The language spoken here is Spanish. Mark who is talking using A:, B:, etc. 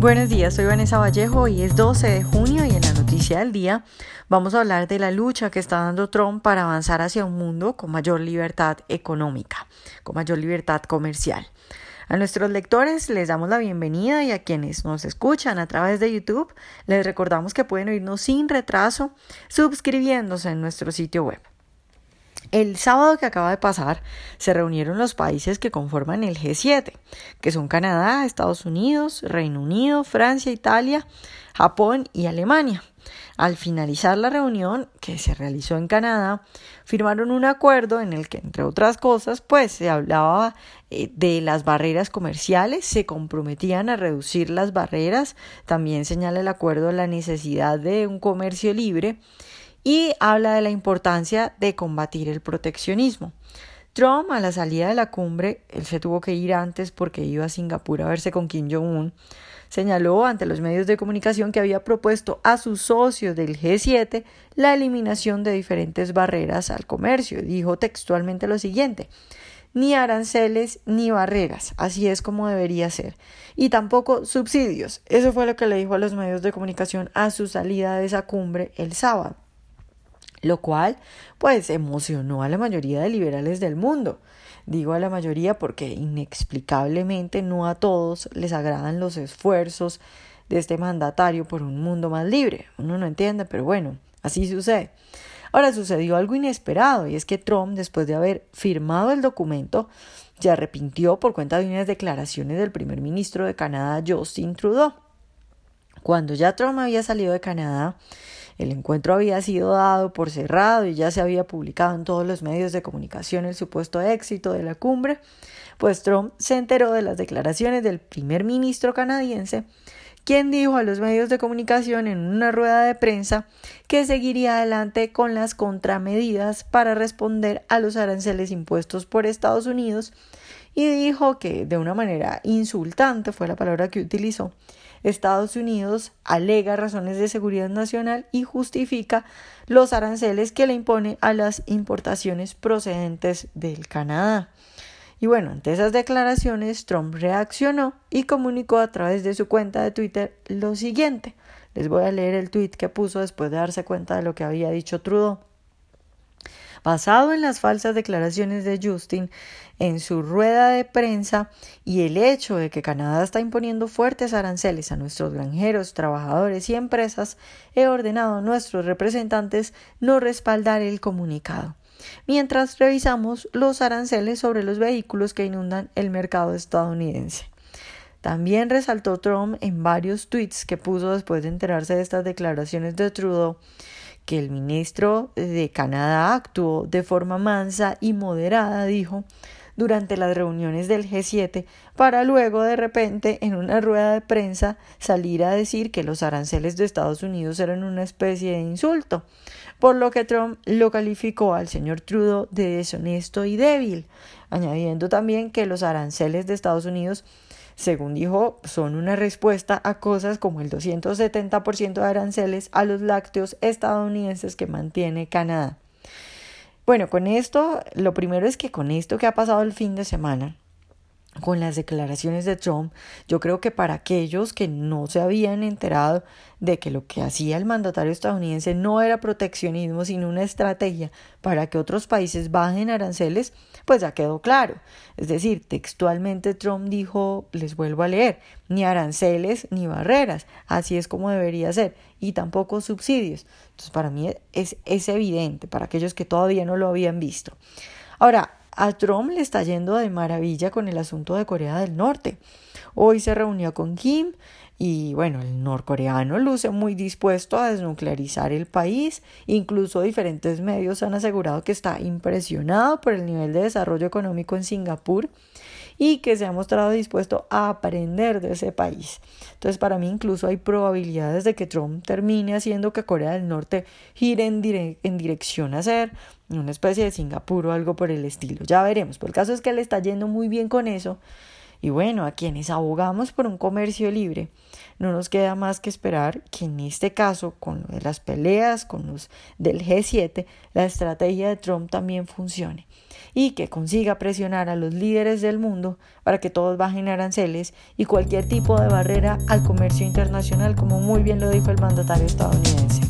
A: Buenos días, soy Vanessa Vallejo y es 12 de junio y en la noticia del día vamos a hablar de la lucha que está dando Trump para avanzar hacia un mundo con mayor libertad económica, con mayor libertad comercial. A nuestros lectores les damos la bienvenida y a quienes nos escuchan a través de YouTube les recordamos que pueden oírnos sin retraso suscribiéndose en nuestro sitio web. El sábado que acaba de pasar se reunieron los países que conforman el G7, que son Canadá, Estados Unidos, Reino Unido, Francia, Italia, Japón y Alemania. Al finalizar la reunión, que se realizó en Canadá, firmaron un acuerdo en el que, entre otras cosas, pues se hablaba eh, de las barreras comerciales, se comprometían a reducir las barreras, también señala el acuerdo la necesidad de un comercio libre y habla de la importancia de combatir el proteccionismo. Trump, a la salida de la cumbre, él se tuvo que ir antes porque iba a Singapur a verse con Kim Jong-un, señaló ante los medios de comunicación que había propuesto a sus socios del G7 la eliminación de diferentes barreras al comercio. Dijo textualmente lo siguiente ni aranceles ni barreras, así es como debería ser, y tampoco subsidios. Eso fue lo que le dijo a los medios de comunicación a su salida de esa cumbre el sábado lo cual pues emocionó a la mayoría de liberales del mundo. Digo a la mayoría porque inexplicablemente no a todos les agradan los esfuerzos de este mandatario por un mundo más libre. Uno no entiende, pero bueno, así sucede. Ahora sucedió algo inesperado y es que Trump, después de haber firmado el documento, se arrepintió por cuenta de unas declaraciones del primer ministro de Canadá, Justin Trudeau. Cuando ya Trump había salido de Canadá, el encuentro había sido dado por cerrado y ya se había publicado en todos los medios de comunicación el supuesto éxito de la cumbre, pues Trump se enteró de las declaraciones del primer ministro canadiense, quien dijo a los medios de comunicación en una rueda de prensa que seguiría adelante con las contramedidas para responder a los aranceles impuestos por Estados Unidos y dijo que de una manera insultante fue la palabra que utilizó Estados Unidos alega razones de seguridad nacional y justifica los aranceles que le impone a las importaciones procedentes del Canadá. Y bueno, ante esas declaraciones, Trump reaccionó y comunicó a través de su cuenta de Twitter lo siguiente. Les voy a leer el tweet que puso después de darse cuenta de lo que había dicho Trudeau. Basado en las falsas declaraciones de Justin en su rueda de prensa y el hecho de que Canadá está imponiendo fuertes aranceles a nuestros granjeros, trabajadores y empresas, he ordenado a nuestros representantes no respaldar el comunicado mientras revisamos los aranceles sobre los vehículos que inundan el mercado estadounidense. También resaltó Trump en varios tweets que puso después de enterarse de estas declaraciones de Trudeau que el ministro de Canadá actuó de forma mansa y moderada, dijo, durante las reuniones del G7, para luego de repente en una rueda de prensa salir a decir que los aranceles de Estados Unidos eran una especie de insulto, por lo que Trump lo calificó al señor Trudeau de deshonesto y débil, añadiendo también que los aranceles de Estados Unidos según dijo, son una respuesta a cosas como el 270% de aranceles a los lácteos estadounidenses que mantiene Canadá. Bueno, con esto, lo primero es que con esto que ha pasado el fin de semana, con las declaraciones de Trump, yo creo que para aquellos que no se habían enterado de que lo que hacía el mandatario estadounidense no era proteccionismo, sino una estrategia para que otros países bajen aranceles, pues ya quedó claro. Es decir, textualmente Trump dijo, les vuelvo a leer, ni aranceles ni barreras, así es como debería ser, y tampoco subsidios. Entonces, para mí es, es evidente, para aquellos que todavía no lo habían visto. Ahora, a Trump le está yendo de maravilla con el asunto de Corea del Norte. Hoy se reunió con Kim y bueno, el norcoreano luce muy dispuesto a desnuclearizar el país. Incluso diferentes medios han asegurado que está impresionado por el nivel de desarrollo económico en Singapur y que se ha mostrado dispuesto a aprender de ese país. Entonces, para mí incluso hay probabilidades de que Trump termine haciendo que Corea del Norte gire en, dirección a ser una especie de Singapur o algo por el estilo. Ya veremos. Pero el caso es que le está yendo muy bien con eso Y bueno, a quienes abogamos por un comercio libre, no nos queda más que esperar que en este caso, con lo de las peleas, con los del G7, la estrategia de Trump también funcione y que consiga presionar a los líderes del mundo para que todos bajen aranceles y cualquier tipo de barrera al comercio internacional, como muy bien lo dijo el mandatario estadounidense.